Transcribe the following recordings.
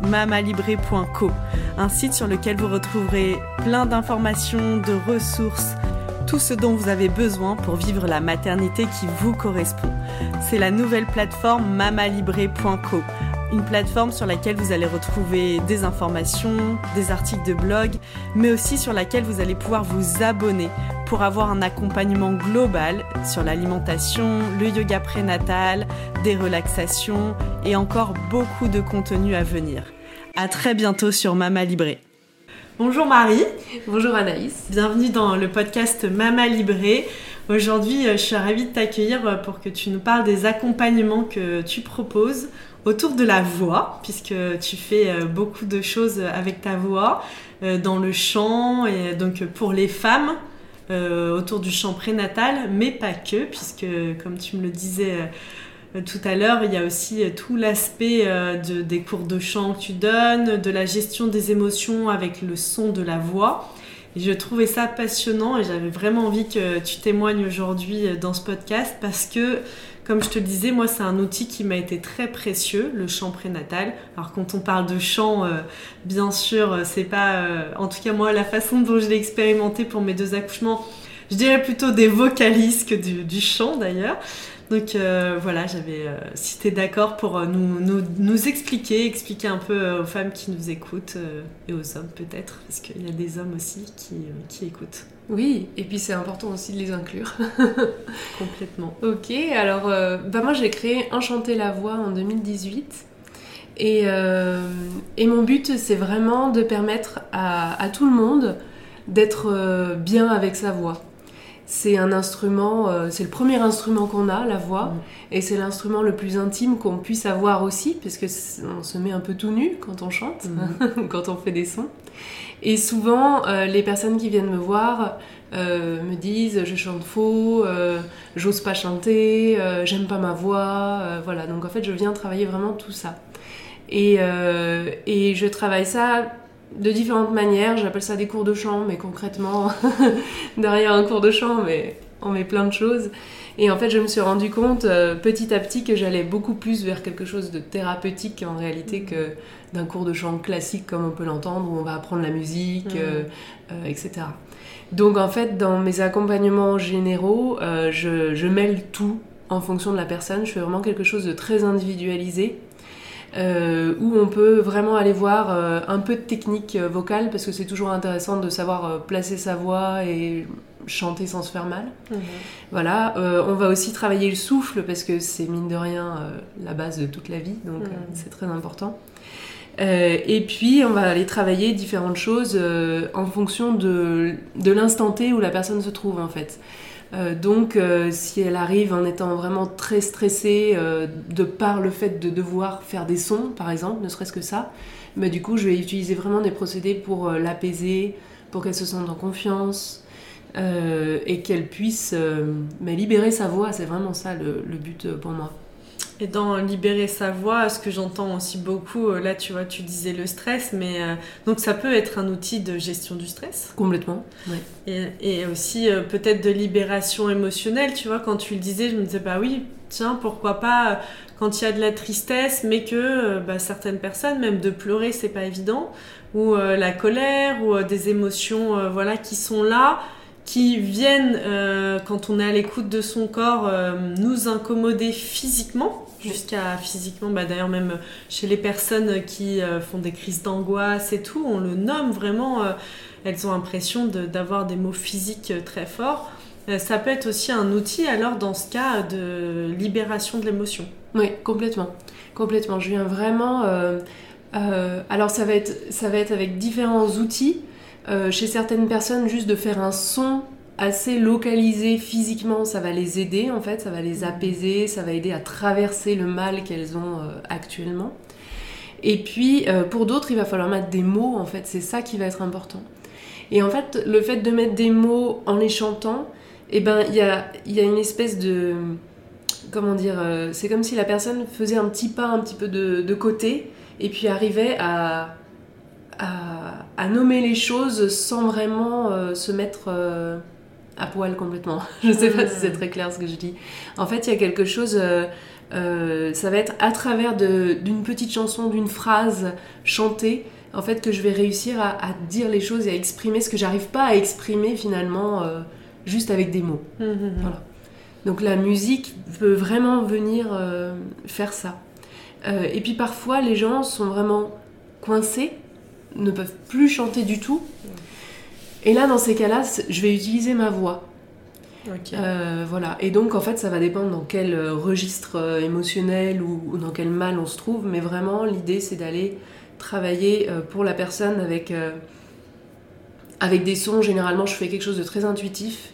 mamalibré.co, un site sur lequel vous retrouverez plein d'informations, de ressources, tout ce dont vous avez besoin pour vivre la maternité qui vous correspond. C'est la nouvelle plateforme mamalibré.co une plateforme sur laquelle vous allez retrouver des informations, des articles de blog, mais aussi sur laquelle vous allez pouvoir vous abonner pour avoir un accompagnement global sur l'alimentation, le yoga prénatal, des relaxations et encore beaucoup de contenu à venir. À très bientôt sur Mama Libré. Bonjour Marie. Bonjour Anaïs. Bienvenue dans le podcast Mama Libré. Aujourd'hui, je suis ravie de t'accueillir pour que tu nous parles des accompagnements que tu proposes autour de la voix, puisque tu fais euh, beaucoup de choses avec ta voix, euh, dans le chant, et donc pour les femmes, euh, autour du chant prénatal, mais pas que, puisque comme tu me le disais tout à l'heure, il y a aussi tout l'aspect des cours de chant que tu donnes, de la gestion des émotions avec le son de la voix. Je trouvais ça passionnant et j'avais vraiment envie que tu témoignes aujourd'hui dans ce podcast parce que comme je te le disais, moi, c'est un outil qui m'a été très précieux, le chant prénatal. Alors, quand on parle de chant, euh, bien sûr, euh, c'est pas, euh, en tout cas, moi, la façon dont je l'ai expérimenté pour mes deux accouchements, je dirais plutôt des vocalises que du, chant d'ailleurs. Donc voilà, j'avais, si tu es d'accord pour nous, nous, nous, expliquer, expliquer un peu aux femmes qui nous écoutent et aux hommes peut-être, parce qu'il y a des hommes aussi qui, qui écoutent. Oui, et puis c'est important aussi de les inclure. Complètement. Ok, alors euh, bah moi j'ai créé Enchanter la voix en 2018. Et, euh, et mon but c'est vraiment de permettre à, tout le monde d'être euh, bien avec sa voix. C'est un instrument, c'est le premier instrument qu'on a, la voix, mm. et c'est l'instrument le plus intime qu'on puisse avoir aussi, parce que on se met un peu tout nu quand on chante, mm. quand on fait des sons. Et souvent, euh, les personnes qui viennent me voir euh, me disent je chante faux, euh, j'ose pas chanter, j'aime pas ma voix. voilà, donc en fait, je viens travailler vraiment tout ça. Et, et je travaille ça de différentes manières. J'appelle ça des cours de chant, mais concrètement, derrière un cours de chant, mais on met plein de choses. Et en fait, je me suis rendu compte petit à petit que j'allais beaucoup plus vers quelque chose de thérapeutique en réalité que d'un cours de chant classique comme on peut l'entendre, où on va apprendre la musique, mm. euh, euh, etc. Donc en fait, dans mes accompagnements généraux, euh, je, je, mêle tout en fonction de la personne. Je fais vraiment quelque chose de très individualisé. Où on peut vraiment aller voir un peu de technique vocale parce que c'est toujours intéressant de savoir placer sa voix et chanter sans se faire mal. Mm-hmm. Voilà, on va aussi travailler le souffle parce que c'est mine de rien la base de toute la vie, donc mm. c'est très important. Euh, et puis, on va aller travailler différentes choses euh, en fonction de, de l'instant T où la personne se trouve, en fait. Euh, donc, si elle arrive en étant vraiment très stressée de par le fait de devoir faire des sons, par exemple, ne serait-ce que ça, bah, du coup, je vais utiliser vraiment des procédés pour l'apaiser, pour qu'elle se sente en confiance et qu'elle puisse bah, libérer sa voix. C'est vraiment ça le but pour moi. Et dans libérer sa voix, ce que j'entends aussi beaucoup, euh, là tu vois, tu disais le stress, mais euh, donc ça peut être un outil de gestion du stress. Complètement. Et, et, aussi euh, peut-être de libération émotionnelle, tu vois, quand tu le disais, je me disais, bah oui, tiens, pourquoi pas quand il y a de la tristesse, mais que bah, certaines personnes, même de pleurer, c'est pas évident, ou la colère, ou des émotions, voilà, qui sont là qui viennent, quand on est à l'écoute de son corps, nous incommoder physiquement jusqu'à physiquement, bah d'ailleurs même chez les personnes qui euh, font des crises d'angoisse et tout, on le nomme vraiment, euh, elles ont l'impression d'avoir des mots physiques euh, très forts. ça peut être aussi un outil alors dans ce cas de libération de l'émotion. Oui, complètement. Complètement. Je viens vraiment... alors ça va, être, ça va être avec différents outils. Chez certaines personnes, juste de faire un son assez localisé physiquement, ça va les aider en fait, ça va les apaiser, ça va aider à traverser le mal qu'elles ont euh, actuellement. Et puis, euh, pour d'autres, il va falloir mettre des mots, en fait. C'est ça qui va être important. Et en fait, le fait de mettre des mots en les chantant, eh ben, il y a, y a une espèce de... Comment dire euh, C'est comme si la personne faisait un petit pas un petit peu de, de côté et puis arrivait à, à, à, nommer les choses sans vraiment euh, se mettre à poil complètement. Je sais pas si c'est très clair ce que je dis. En fait, il y a quelque chose euh, ça va être à travers d'une petite chanson, d'une phrase chantée, en fait, que je vais réussir à, dire les choses et à exprimer ce que j'arrive pas à exprimer finalement euh, juste avec des mots. Mmh, mmh, mmh. Voilà. Donc la musique peut vraiment venir euh, faire ça. et puis parfois, les gens sont vraiment coincés, ne peuvent plus chanter du tout. Et là, dans ces cas-là, je vais utiliser ma voix. Euh, voilà. Et donc, en fait, ça va dépendre dans quel euh, registre euh, émotionnel ou, dans quel mal on se trouve. Mais vraiment, l'idée, c'est d'aller travailler pour la personne avec, avec des sons. Généralement, je fais quelque chose de très intuitif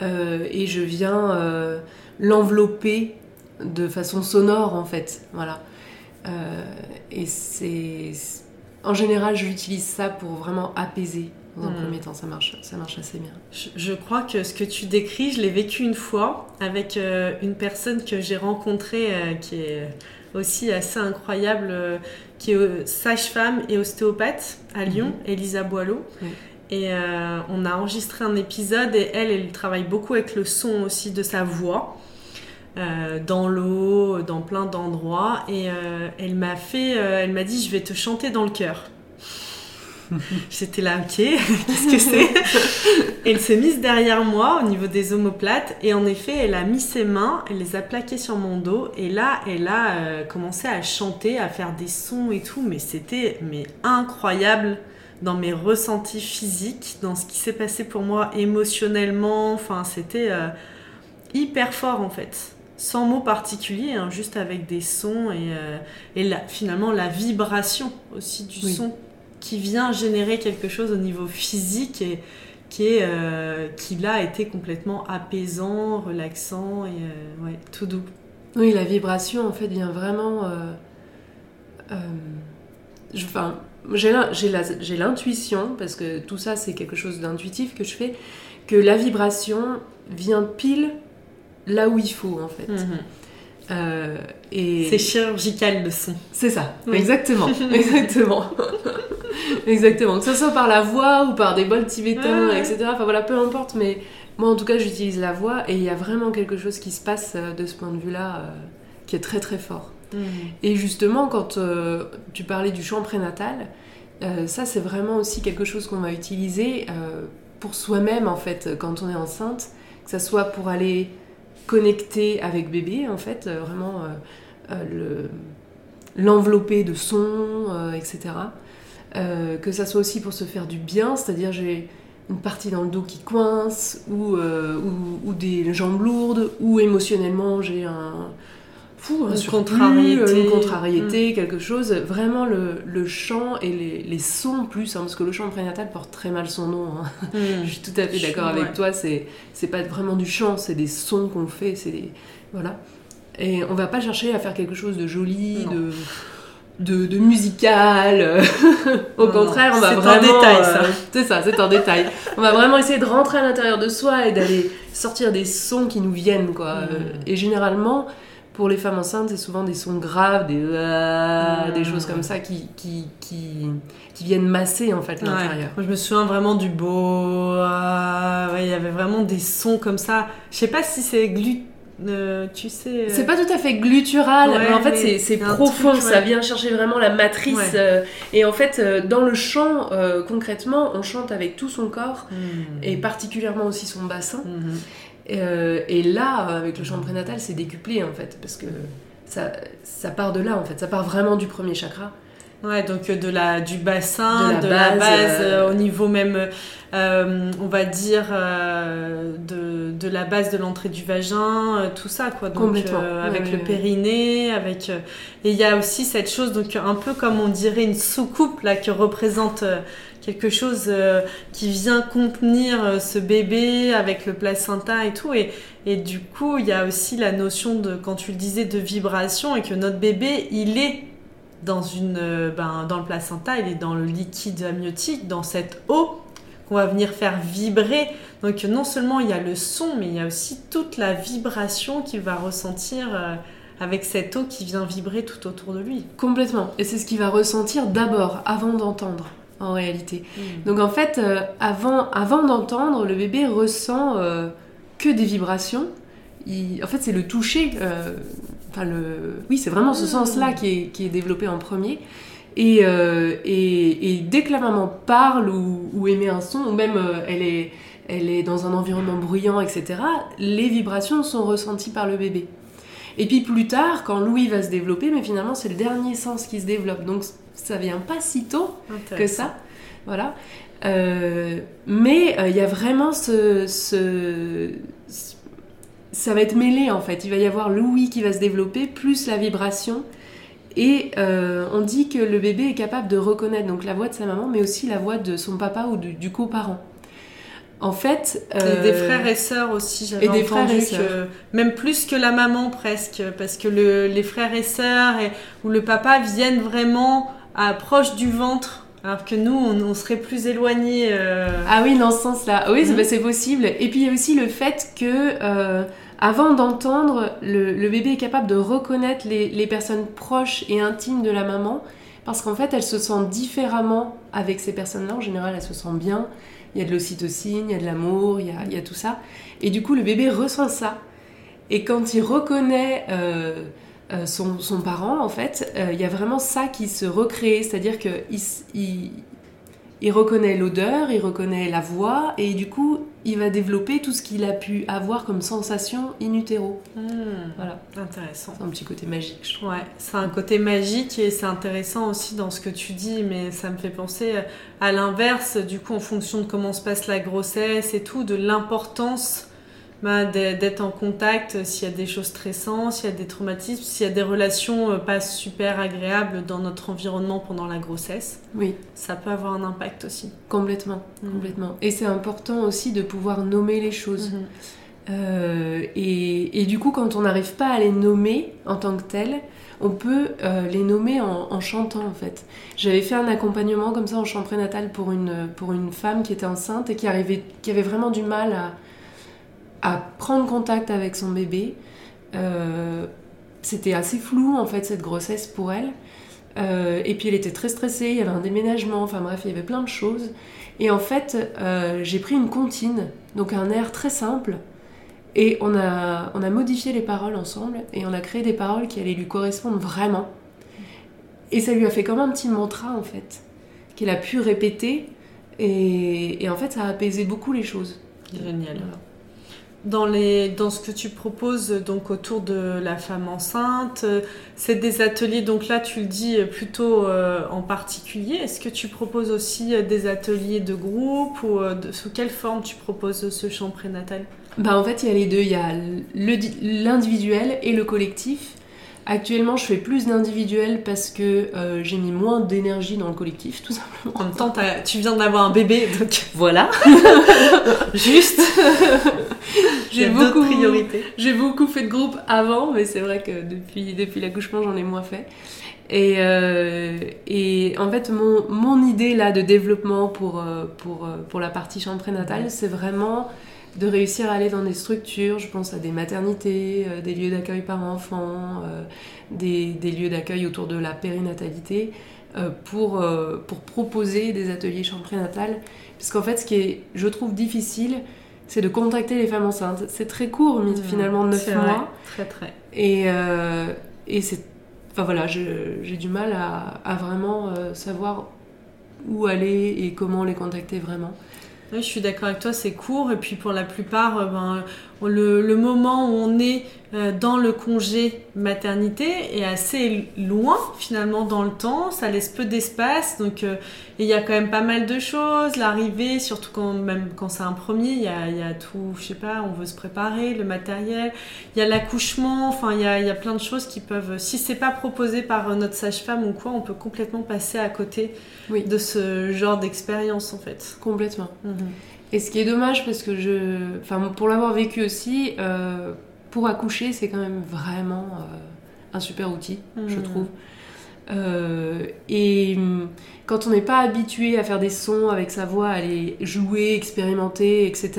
et je viens l'envelopper de façon sonore, en fait. Voilà. et c'est. En général, j'utilise ça pour vraiment apaiser dans un hmm. premier temps, ça marche, ça marche assez bien. Je, crois que ce que tu décris, je l'ai vécu une fois avec euh, une personne que j'ai rencontrée euh, qui est aussi assez incroyable, euh, qui est sage-femme et ostéopathe à Lyon, mhm. Elisa Boileau. Et on a enregistré un épisode et elle, elle travaille beaucoup avec le son aussi de sa voix. Dans l'eau, dans plein d'endroits. Et elle m'a fait, elle m'a dit, je vais te chanter dans le cœur. J'étais là, ok, qu'est-ce que c'est? Elle s'est mise derrière moi au niveau des omoplates et en effet, elle a mis ses mains, elle les a plaquées sur mon dos et là, elle a euh, commencé à chanter, à faire des sons et tout, mais c'était mais incroyable dans mes ressentis physiques, dans ce qui s'est passé pour moi émotionnellement. Enfin, c'était euh, hyper fort en fait sans mots particuliers, hein, juste avec des sons et, euh, et finalement la vibration aussi du son qui vient générer quelque chose au niveau physique et qui, est, euh, qui là a été complètement apaisant, relaxant et euh, ouais, tout doux. Oui, la vibration en fait vient vraiment. Enfin, j'ai l'intuition, parce que tout ça c'est quelque chose d'intuitif que je fais, que la vibration vient pile là où il faut en fait. Mhm. et... C'est chirurgical le son. C'est ça, exactement. exactement. Exactement, que ce soit par la voix ou par des bols tibétains, etc. Enfin voilà, peu importe, mais moi en tout cas j'utilise la voix et il y a vraiment quelque chose qui se passe euh, de ce point de vue-là euh, qui est très très fort. Mm. Et justement, quand euh, tu parlais du chant prénatal, ça c'est vraiment aussi quelque chose qu'on va utiliser pour soi-même en fait quand on est enceinte, que ce soit pour aller connecter avec bébé en fait, vraiment l'envelopper de sons, etc. Euh, que ça soit aussi pour se faire du bien, c'est-à-dire j'ai une partie dans le dos qui coince, ou, euh, ou, des jambes lourdes, ou émotionnellement j'ai un, fou, une, contrariété. une contrariété, mm. quelque chose. Vraiment le, le chant et les, les sons plus, hein, parce que le chant prénatal porte très mal son nom. Hein. Mm. Je suis tout à fait d'accord avec toi, c'est, c'est pas vraiment du chant, c'est des sons qu'on fait, c'est des... Voilà. Et on va pas chercher à faire quelque chose de joli, de de, musical. Au contraire, on va vraiment. C'est un détail, ça. Euh, c'est ça, c'est un détail. On va vraiment essayer de rentrer à l'intérieur de soi et d'aller sortir des sons qui nous viennent, quoi. Mm. Et généralement, pour les femmes enceintes, c'est souvent des sons graves, des, euh, des choses comme ça qui, qui, qui, qui viennent masser en fait l'intérieur. je me souviens vraiment du beau. Euh, il y avait vraiment des sons comme ça. Je sais pas si c'est glut tu sais. C'est pas tout à fait glutural, mais en fait c'est profond, ça vient chercher vraiment la matrice. Euh, et en fait, euh, dans le chant, euh, concrètement, on chante avec tout son corps, hmm. et particulièrement aussi son bassin. Hmm. et là, avec le chant prénatal, c'est décuplé en fait, parce que ça, ça part de là en fait, ça part vraiment du premier chakra. Ouais, donc de la, du bassin, de la, base, au niveau même euh, on va dire, euh, de, de, la base de l'entrée du vagin, euh, tout ça, quoi. Donc, avec le périnée, avec. et il y a aussi cette chose, donc un peu comme on dirait une soucoupe, là, qui représente quelque chose qui vient contenir ce bébé avec le placenta et tout. Et, et du coup, il y a aussi la notion de, quand tu le disais, de vibration et que notre bébé, il est dans, une, euh, ben, dans le placenta, il est dans le liquide amniotique, dans cette eau qu'on va venir faire vibrer. Donc non seulement il y a le son, mais il y a aussi toute la vibration qu'il va ressentir euh, avec cette eau qui vient vibrer tout autour de lui. Complètement. Et c'est ce qu'il va ressentir d'abord, avant d'entendre, en réalité. Mm. Donc en fait, euh, avant, avant d'entendre, le bébé ressent euh, que des vibrations. Il- en fait, c'est le toucher. euh, Enfin, le... Oui, c'est vraiment ce Mm. sens-là qui est, qui est développé en premier. Et, euh, et, et dès que la maman parle ou, ou émet un son, ou même euh, elle, est, elle est dans un environnement bruyant, etc., les vibrations sont ressenties par le bébé. Et puis plus tard, quand Louis va se développer, mais finalement c'est le dernier sens qui se développe. Donc ça vient pas si tôt que ça. Voilà. Euh, mais il y a vraiment ce, ce- ce- Ça va être mêlé en fait. Il va y avoir l'ouïe qui va se développer, plus la vibration. Et euh, on dit que le bébé est capable de reconnaître donc la voix de sa maman, mais aussi la voix de son papa ou du, du coparent. En fait. Et euh, des frères et sœurs aussi, j'avais des frères entendu et sœurs. que même plus que la maman presque, parce que le- les frères et sœurs et, ou le papa viennent vraiment à proche du ventre, alors que nous on, on serait plus éloignés. euh, Ah oui, dans ce sens-là. Oui, c'est- Mhm. bah, c'est possible. Et puis il y a aussi le fait que, avant d'entendre, le, bébé est capable de reconnaître les, personnes proches et intimes de la maman, parce qu'en fait, elle se sent différemment avec ces personnes-là. En général, elle se sent bien. Il y a de l'ocytocine, il y a de l'amour, il y a, tout ça. Et du coup, le bébé ressent ça. Et quand il reconnaît euh, euh, son, parent, en fait, euh, il y a vraiment ça qui se recrée. C'est-à-dire qu'il il, il reconnaît l'odeur, il reconnaît la voix, et du coup, il va développer tout ce qu'il a pu avoir comme sensation in utero. hmm, Voilà, intéressant. c'est un petit côté magique, je trouve. Ouais, c'est un côté magique et c'est intéressant aussi dans ce que tu dis, mais ça me fait penser à l'inverse, du coup, en fonction de comment se passe la grossesse et tout, de l'importance bah, d'être en contact s'il y a des choses stressantes, s'il y a des traumatismes, s'il y a des relations euh, pas super agréables dans notre environnement pendant la grossesse. Oui, Ça peut avoir un impact aussi. complètement, Mhm. complètement. Et c'est important aussi de pouvoir nommer les choses. Mhm. Euh, et, et du coup, quand on n'arrive pas à les nommer en tant que telles, on peut euh, les nommer en, en chantant en fait. J'avais fait un accompagnement comme ça en chant prénatal pour une, pour une femme qui était enceinte et qui, arrivait, qui avait vraiment du mal à, à prendre contact avec son bébé. Euh, C'était assez flou en fait cette grossesse pour elle. Euh, et puis elle était très stressée, il y avait un déménagement, enfin bref, il y avait plein de choses. Et en fait, euh, j'ai pris une comptine, donc un air très simple, et on a, on a modifié les paroles ensemble, et on a créé des paroles qui allaient lui correspondre vraiment. Et ça lui a fait comme un petit mantra en fait, qu'elle a pu répéter, et, et en fait ça a apaisé beaucoup les choses. Génial. Voilà. Dans, les, dans ce que tu proposes donc autour de la femme enceinte, euh, c'est des ateliers, donc là tu le dis euh, plutôt euh, en particulier. Est-ce que tu proposes aussi des ateliers de groupe ou euh, de- sous quelle forme tu proposes ce chant prénatal? Bah en fait il y a les deux, il y a l'individuel et le collectif. Actuellement je fais plus d'individuel parce que euh, j'ai mis moins d'énergie dans le collectif tout simplement. En même temps, tu viens d'avoir un bébé, donc Voilà. juste, J'ai beaucoup, priorités. j'ai beaucoup fait de groupe avant, mais c'est vrai que depuis, depuis l'accouchement, j'en ai moins fait. Et, euh, et en fait, mon, mon idée là de développement pour, euh, pour, euh, pour la partie chambre prénatale, c'est vraiment de réussir à aller dans des structures, je pense à des maternités, euh, des lieux d'accueil par enfants, euh, des, des lieux d'accueil autour de la périnatalité, euh, pour, pour proposer des ateliers chambre prénatale. Parce qu'en fait, ce qui est, je trouve, difficile, c'est de contacter les femmes enceintes. C'est très court, mais finalement 9 c'est vrai. mois. Très très. Et, euh, et c'est. Enfin voilà, j'ai du mal à, à vraiment euh, savoir où aller et comment les contacter vraiment. Oui, je suis d'accord avec toi, c'est court. Et puis pour la plupart, euh, ben, le, le moment où on est dans le congé maternité est assez loin finalement dans le temps. Ça laisse peu d'espace. Donc euh, il y a quand même pas mal de choses. L'arrivée, surtout quand, même quand c'est un premier, il y a, il y a tout, je sais pas, on veut se préparer, le matériel. Il y a l'accouchement. Enfin, il y a, y a plein de choses qui peuvent, si c'est pas proposé par euh, notre sage-femme ou quoi, on peut complètement passer à côté Oui. de ce genre d'expérience en fait. Complètement. Mhm. Et ce qui est dommage, parce que je. Enfin, pour l'avoir vécu aussi, euh, pour accoucher, c'est quand même vraiment euh, un super outil, je Mhm. trouve. et hum, quand on n'est pas habitué à faire des sons avec sa voix, à les jouer, expérimenter, etc.,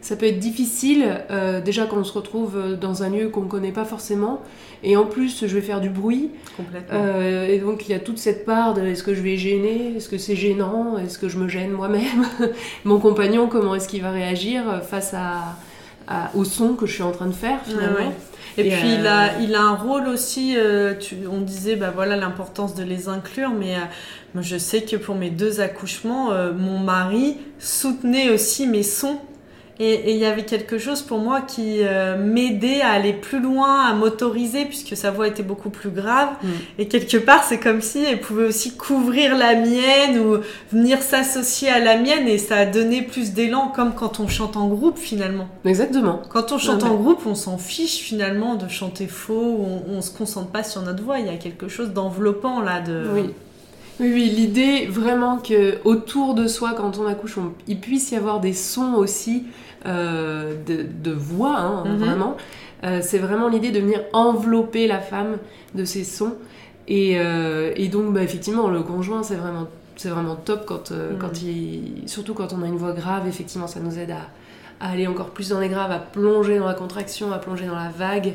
ça peut être difficile, euh, déjà quand on se retrouve euh, dans un lieu qu'on ne connaît pas forcément, et en plus je vais faire du bruit. Complètement. Euh, et donc il y a toute cette part de est-ce que je vais gêner, est-ce que c'est gênant, est-ce que je me gêne moi-même, mon compagnon, comment est-ce qu'il va réagir face à, au son que je suis en train de faire finalement. Et, puis il, a, il a un rôle aussi, tu, on disait bah voilà l'importance de les inclure, mais moi je sais que pour mes deux accouchements, mon mari soutenait aussi mes sons et il y avait quelque chose pour moi qui euh, m'aidait à aller plus loin, à m'autoriser, puisque sa voix était beaucoup plus grave. Mm. Et quelque part, c'est comme si elle pouvait aussi couvrir la mienne ou venir s'associer à la mienne. Et ça a donné plus d'élan, comme quand on chante en groupe finalement. Exactement. Quand on chante en groupe, on s'en fiche finalement de chanter faux, on, on se concentre pas sur notre voix. Il y a quelque chose d'enveloppant là. De... Oui. Oui, oui, l'idée vraiment que autour de soi, quand on accouche, il puisse y avoir des sons aussi euh, de, voix, hein, mhm. vraiment. Euh, c'est vraiment l'idée de venir envelopper la femme de ces sons. Et, euh, donc, bah, effectivement, le conjoint, c'est vraiment, c'est vraiment top quand, mhm. quand il, surtout quand on a une voix grave. Effectivement, ça nous aide à, aller encore plus dans les graves, à plonger dans la contraction, à plonger dans la vague,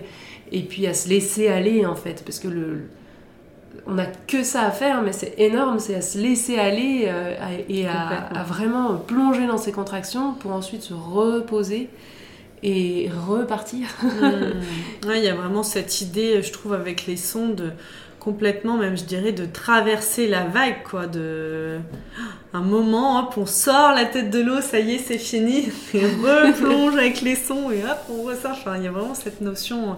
et puis à se laisser aller en fait, parce que le, on n'a que ça à faire, mais c'est énorme, c'est à se laisser aller euh, et à, vraiment plonger dans ces contractions pour ensuite se reposer et repartir. Hmm. Il y a vraiment cette idée, je trouve, avec les sons de complètement, même je dirais, de traverser la vague, quoi, de un moment, hop, on sort la tête de l'eau, ça y est, c'est fini, et replonge avec les sons et hop, on ressort. Enfin, il y a vraiment cette notion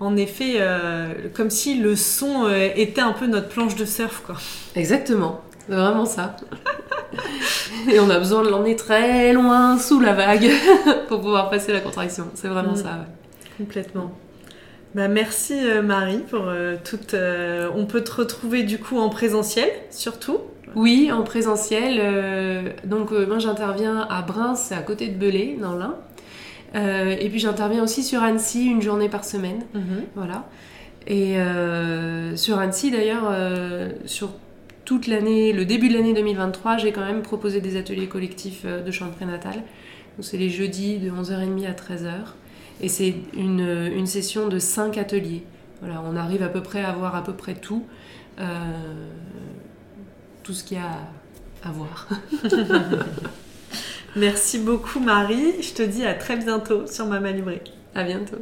en effet, euh, comme si le son euh, était un peu notre planche de surf, quoi. Exactement, c'est vraiment ça. Et on a besoin de l'emmener très loin sous la vague pour pouvoir passer la contraction. C'est vraiment mm. ça. Complètement. Bah, merci euh, Marie pour toute. on peut te retrouver du coup en présentiel, surtout. Oui, en présentiel. donc moi j'interviens à Brins, c'est à côté de Belay, dans l'Ain. Euh, et puis j'interviens aussi sur Annecy une journée par semaine. Mhm. Voilà. Et euh, sur Annecy d'ailleurs, euh, sur toute l'année, le début de l'année 2023, j'ai quand même proposé des ateliers collectifs de chant prénatal. c'est les jeudis de 11h30 à 13h. Et c'est une, une, session de 5 ateliers. Voilà, on arrive à peu près à voir à peu près tout. tout ce qu'il y a à voir. Merci beaucoup Marie. Je te dis à très bientôt sur Mama Libré. À bientôt.